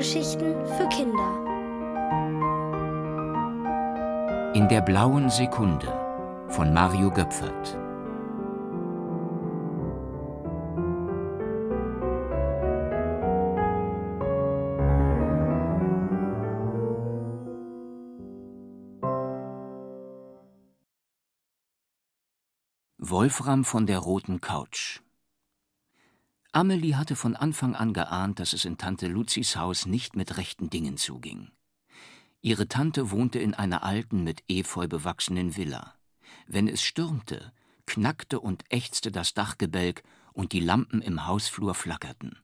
Hörgeschichten für Kinder. In der blauen Sekunde von Mario Göpfert. Wolfram von der roten Couch Amelie hatte von Anfang an geahnt, dass es in Tante Luzis Haus nicht mit rechten Dingen zuging. Ihre Tante wohnte in einer alten, mit Efeu bewachsenen Villa. Wenn es stürmte, knackte und ächzte das Dachgebälk und die Lampen im Hausflur flackerten.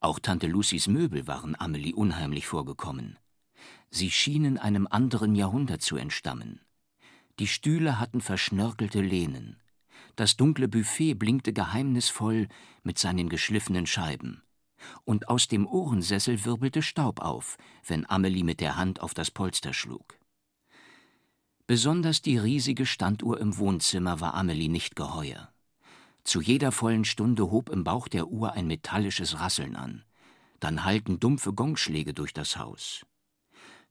Auch Tante Lucys Möbel waren Amelie unheimlich vorgekommen. Sie schienen einem anderen Jahrhundert zu entstammen. Die Stühle hatten verschnörkelte Lehnen. Das dunkle Buffet blinkte geheimnisvoll mit seinen geschliffenen Scheiben. Und aus dem Ohrensessel wirbelte Staub auf, wenn Amelie mit der Hand auf das Polster schlug. Besonders die riesige Standuhr im Wohnzimmer war Amelie nicht geheuer. Zu jeder vollen Stunde hob im Bauch der Uhr ein metallisches Rasseln an. Dann hallten dumpfe Gongschläge durch das Haus.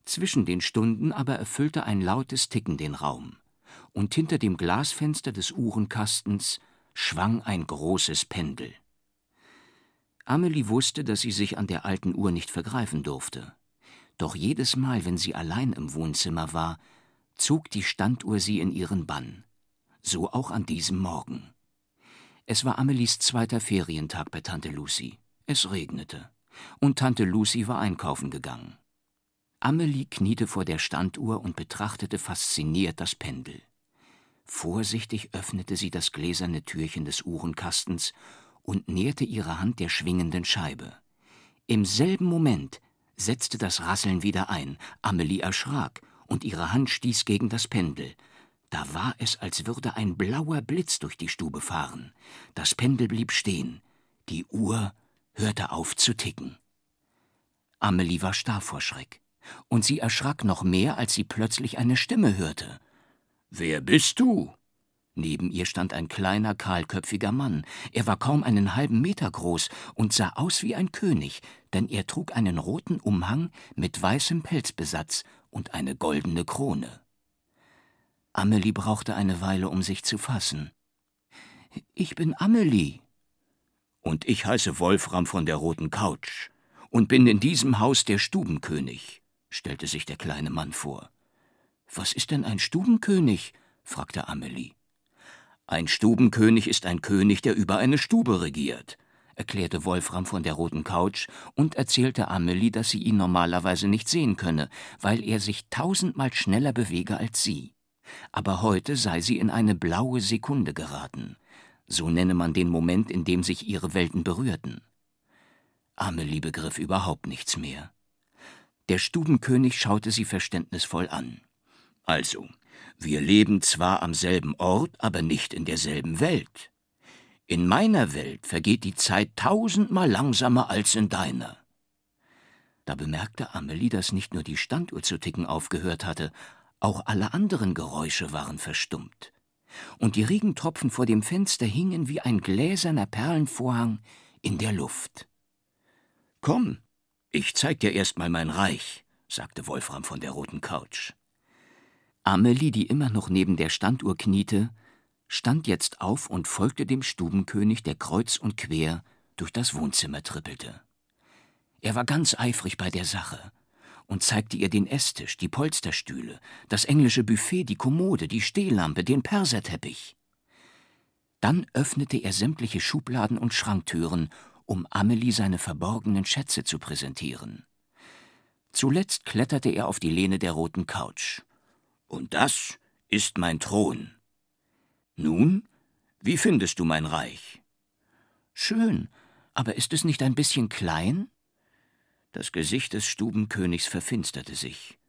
Zwischen den Stunden aber erfüllte ein lautes Ticken den Raum und hinter dem Glasfenster des Uhrenkastens schwang ein großes Pendel. Amelie wusste, dass sie sich an der alten Uhr nicht vergreifen durfte. Doch jedes Mal, wenn sie allein im Wohnzimmer war, zog die Standuhr sie in ihren Bann. So auch an diesem Morgen. Es war Amelies zweiter Ferientag bei Tante Lucy. Es regnete. Und Tante Lucy war einkaufen gegangen. Amelie kniete vor der Standuhr und betrachtete fasziniert das Pendel. Vorsichtig öffnete sie das gläserne Türchen des Uhrenkastens und näherte ihre Hand der schwingenden Scheibe. Im selben Moment setzte das Rasseln wieder ein. Amelie erschrak und ihre Hand stieß gegen das Pendel. Da war es, als würde ein blauer Blitz durch die Stube fahren. Das Pendel blieb stehen. Die Uhr hörte auf zu ticken. Amelie war starr vor Schreck. Und sie erschrak noch mehr, als sie plötzlich eine Stimme hörte. Wer bist du? Neben ihr stand ein kleiner, kahlköpfiger Mann. Er war kaum einen halben Meter groß und sah aus wie ein König, denn er trug einen roten Umhang mit weißem Pelzbesatz und eine goldene Krone. Amelie brauchte eine Weile, um sich zu fassen. Ich bin Amelie. Und ich heiße Wolfram von der roten Couch und bin in diesem Haus der Stubenkönig, stellte sich der kleine Mann vor. Was ist denn ein Stubenkönig? fragte Amelie. Ein Stubenkönig ist ein König, der über eine Stube regiert, erklärte Wolfram von der roten Couch und erzählte Amelie, dass sie ihn normalerweise nicht sehen könne, weil er sich tausendmal schneller bewege als sie. Aber heute sei sie in eine blaue Sekunde geraten. So nenne man den Moment, in dem sich ihre Welten berührten. Amelie begriff überhaupt nichts mehr. Der Stubenkönig schaute sie verständnisvoll an. Also, wir leben zwar am selben Ort, aber nicht in derselben Welt. In meiner Welt vergeht die Zeit tausendmal langsamer als in deiner. Da bemerkte Amelie, dass nicht nur die Standuhr zu ticken aufgehört hatte, auch alle anderen Geräusche waren verstummt. Und die Regentropfen vor dem Fenster hingen wie ein gläserner Perlenvorhang in der Luft. Komm, ich zeig dir erst mal mein Reich, sagte Wolfram von der roten Couch. Amelie, die immer noch neben der Standuhr kniete, stand jetzt auf und folgte dem Stubenkönig, der kreuz und quer durch das Wohnzimmer trippelte. Er war ganz eifrig bei der Sache und zeigte ihr den Esstisch, die Polsterstühle, das englische Buffet, die Kommode, die Stehlampe, den Perserteppich. Dann öffnete er sämtliche Schubladen und Schranktüren, um Amelie seine verborgenen Schätze zu präsentieren. Zuletzt kletterte er auf die Lehne der roten Couch. Und das ist mein Thron. Nun, wie findest du mein Reich? Schön, aber ist es nicht ein bisschen klein? Das Gesicht des Stubenkönigs verfinsterte sich.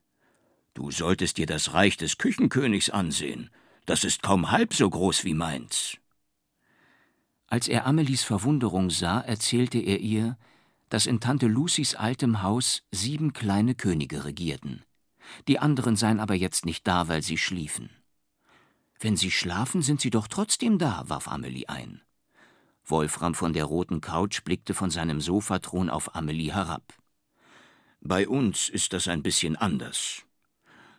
Du solltest dir das Reich des Küchenkönigs ansehen. Das ist kaum halb so groß wie meins. Als er Amelies Verwunderung sah, erzählte er ihr, dass in Tante Lucys altem Haus sieben kleine Könige regierten. Die anderen seien aber jetzt nicht da, weil sie schliefen. Wenn sie schlafen, sind sie doch trotzdem da, warf Amelie ein. Wolfram von der roten Couch blickte von seinem Sofathron auf Amelie herab. Bei uns ist das ein bisschen anders.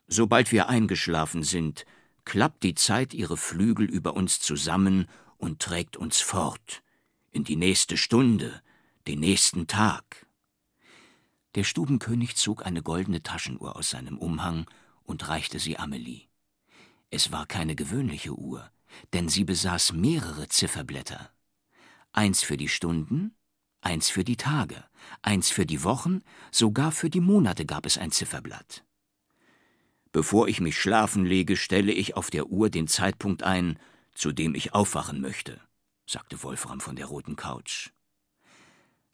Sobald wir eingeschlafen sind, klappt die Zeit ihre Flügel über uns zusammen und trägt uns fort, in die nächste Stunde, den nächsten Tag. Der Stubenkönig zog eine goldene Taschenuhr aus seinem Umhang und reichte sie Amelie. Es war keine gewöhnliche Uhr, denn sie besaß mehrere Zifferblätter. Eins für die Stunden, eins für die Tage, eins für die Wochen, sogar für die Monate gab es ein Zifferblatt. Bevor ich mich schlafen lege, stelle ich auf der Uhr den Zeitpunkt ein, zu dem ich aufwachen möchte, sagte Wolfram von der roten Couch.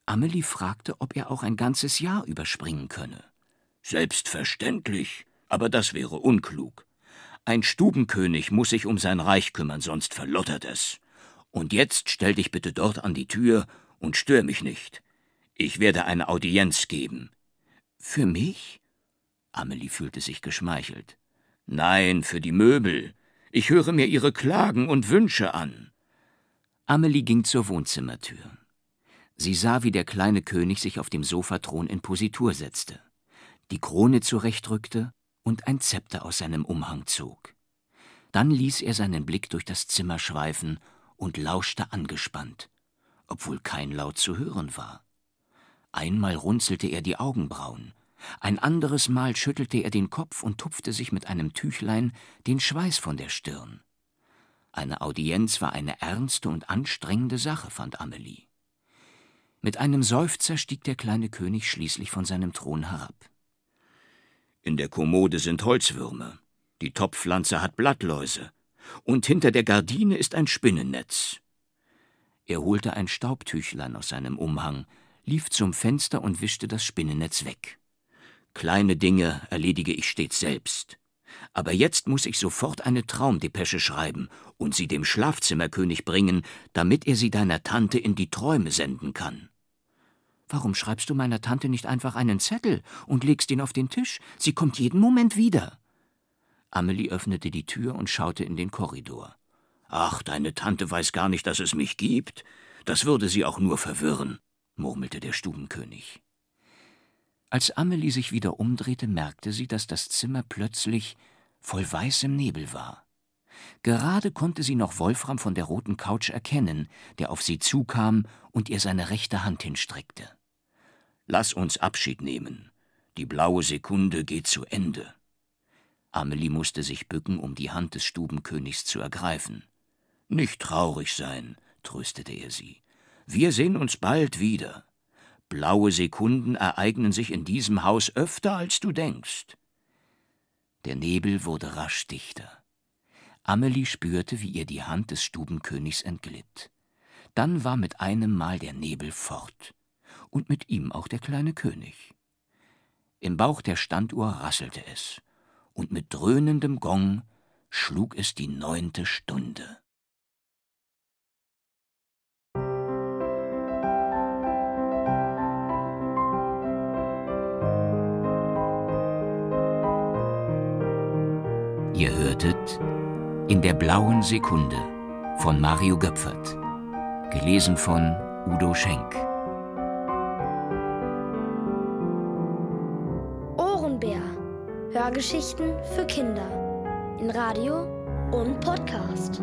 Amelie fragte, ob er auch ein ganzes Jahr überspringen könne. Selbstverständlich, aber das wäre unklug. Ein Stubenkönig muss sich um sein Reich kümmern, sonst verlottert es. Und jetzt stell dich bitte dort an die Tür und stör mich nicht. Ich werde eine Audienz geben. Für mich? Amelie fühlte sich geschmeichelt. Nein, für die Möbel. Ich höre mir Ihre Klagen und Wünsche an. Amelie ging zur Wohnzimmertür. Sie sah, wie der kleine König sich auf dem Sofathron in Positur setzte, die Krone zurechtrückte und ein Zepter aus seinem Umhang zog. Dann ließ er seinen Blick durch das Zimmer schweifen und lauschte angespannt, obwohl kein Laut zu hören war. Einmal runzelte er die Augenbrauen, ein anderes Mal schüttelte er den Kopf und tupfte sich mit einem Tüchlein den Schweiß von der Stirn. Eine Audienz war eine ernste und anstrengende Sache, fand Amelie. Mit einem Seufzer stieg der kleine König schließlich von seinem Thron herab. In der Kommode sind Holzwürmer, die Topfpflanze hat Blattläuse, und hinter der Gardine ist ein Spinnennetz. Er holte ein Staubtüchlein aus seinem Umhang, lief zum Fenster und wischte das Spinnennetz weg. Kleine Dinge erledige ich stets selbst. Aber jetzt muss ich sofort eine Traumdepesche schreiben und sie dem Schlafzimmerkönig bringen, damit er sie deiner Tante in die Träume senden kann. Warum schreibst du meiner Tante nicht einfach einen Zettel und legst ihn auf den Tisch? Sie kommt jeden Moment wieder. Amelie öffnete die Tür und schaute in den Korridor. Ach, deine Tante weiß gar nicht, dass es mich gibt. Das würde sie auch nur verwirren, murmelte der Stubenkönig. Als Amelie sich wieder umdrehte, merkte sie, dass das Zimmer plötzlich voll weißem Nebel war. Gerade konnte sie noch Wolfram von der roten Couch erkennen, der auf sie zukam und ihr seine rechte Hand hinstreckte. Lass uns Abschied nehmen. Die blaue Sekunde geht zu Ende. Amelie musste sich bücken, um die Hand des Stubenkönigs zu ergreifen. Nicht traurig sein, tröstete er sie. Wir sehen uns bald wieder. Blaue Sekunden ereignen sich in diesem Haus öfter, als du denkst. Der Nebel wurde rasch dichter. Amelie spürte, wie ihr die Hand des Stubenkönigs entglitt. Dann war mit einem Mal der Nebel fort, und mit ihm auch der kleine König. Im Bauch der Standuhr rasselte es, und mit dröhnendem Gong schlug es die neunte Stunde. In der blauen Sekunde von Mario Göpfert. Gelesen von Udo Schenk. Ohrenbär. Hörgeschichten für Kinder. In Radio und Podcast.